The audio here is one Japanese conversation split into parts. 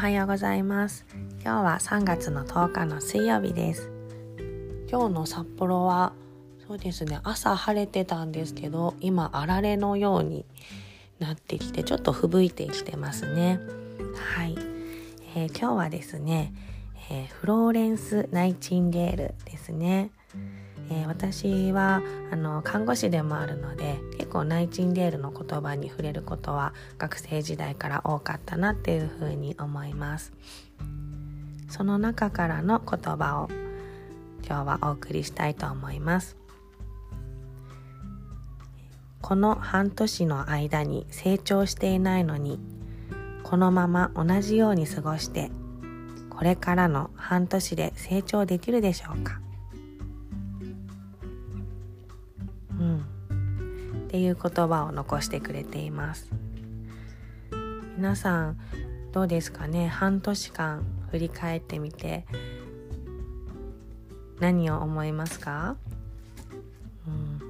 はようございます。今日は3月の10日の水曜日です。今日の札幌はそうですね朝晴れてたんですけど今あられのようになってきてちょっと吹雪いてきてますね。はい、えー、今日はですね、えー、フローレンス・ナイチンゲールですね。えー、私はあの看護師でもあるので結構ナイチンゲールの言葉に触れることは学生時代から多かったなっていうふうに思います。その中からの言葉を今日はお送りしたいと思います。この半年の間に成長していないのにこのまま同じように過ごしてこれからの半年で成長できるでしょうか？っていう言葉を残してくれています。皆さんどうですかね？半年間振り返ってみて何を思いますか、うん、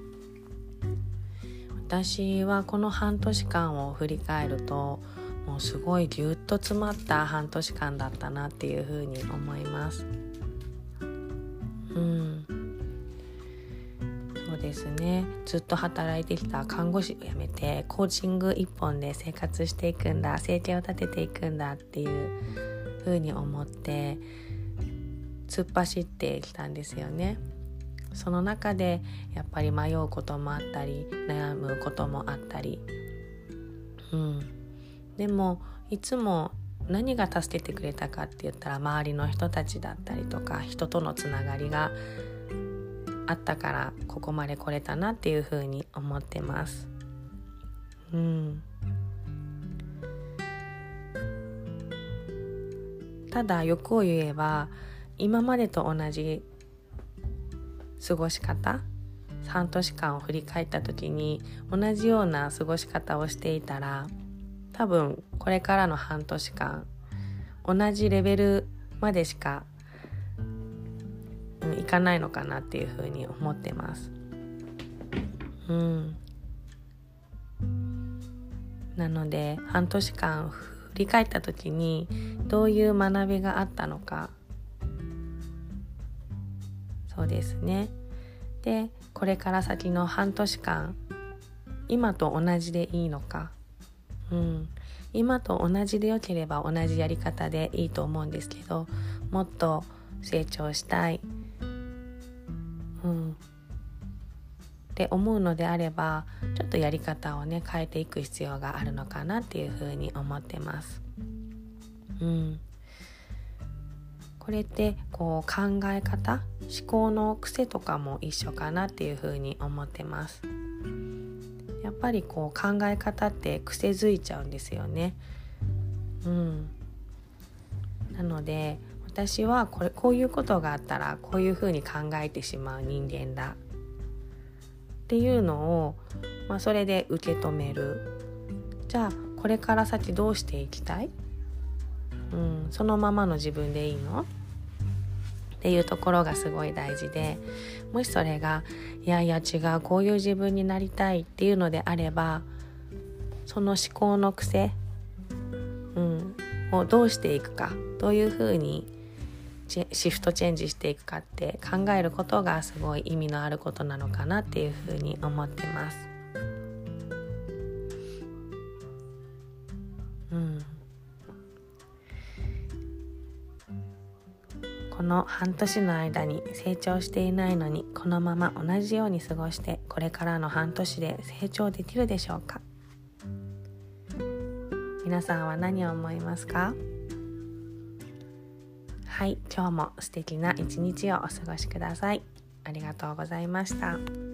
私はこの半年間を振り返るともうすごいぎゅっと詰まった半年間だったなっていうふうに思います。うん。ですね。ずっと働いてきた看護師を辞めてコーチング一本で生活していくんだ生計を立てていくんだっていうふうに思って突っ走ってきたんですよね。その中でやっぱり迷うこともあったり悩むこともあったり、うん、でもいつも何が助けてくれたかって言ったら周りの人たちだったりとか人とのつながりがあったからここまで来れたなっていうふうに思ってます。うん、ただ欲を言えば今までと同じ過ごし方半年間を振り返った時に同じような過ごし方をしていたら多分これからの半年間同じレベルまでしかいかないのかなっていうふうに思ってます。うん、なので半年間振り返った時にどういう学びがあったのか。そうですね。でこれから先の半年間今と同じでいいのか、うん、今と同じでよければ同じやり方でいいと思うんですけどもっと成長したい。うん、って思うのであればちょっとやり方をね変えていく必要があるのかなっていうふうに思ってます。うん、これってこう考え方思考の癖とかも一緒かなっていうふうに思ってます。やっぱりこう考え方って癖づいちゃうんですよね。うん、なので私はこれこういうことがあったらこういうふうに考えてしまう人間だ。っていうのを、まあ、それで受け止める。じゃあこれから先どうしていきたい、うん、そのままの自分でいいの？っていうところがすごい大事でもしそれがいやいや違うこういう自分になりたいっていうのであればその思考の癖、うん、をどうしていくかどういうふうにシフトチェンジしていくかって考えることがすごい意味のあることなのかなっていうふうに思ってます。うん、この半年の間に成長していないのにこのまま同じように過ごしてこれからの半年で成長できるでしょうか？皆さんは何を思いますか？はい今日も素敵な一日をお過ごしくださいありがとうございました。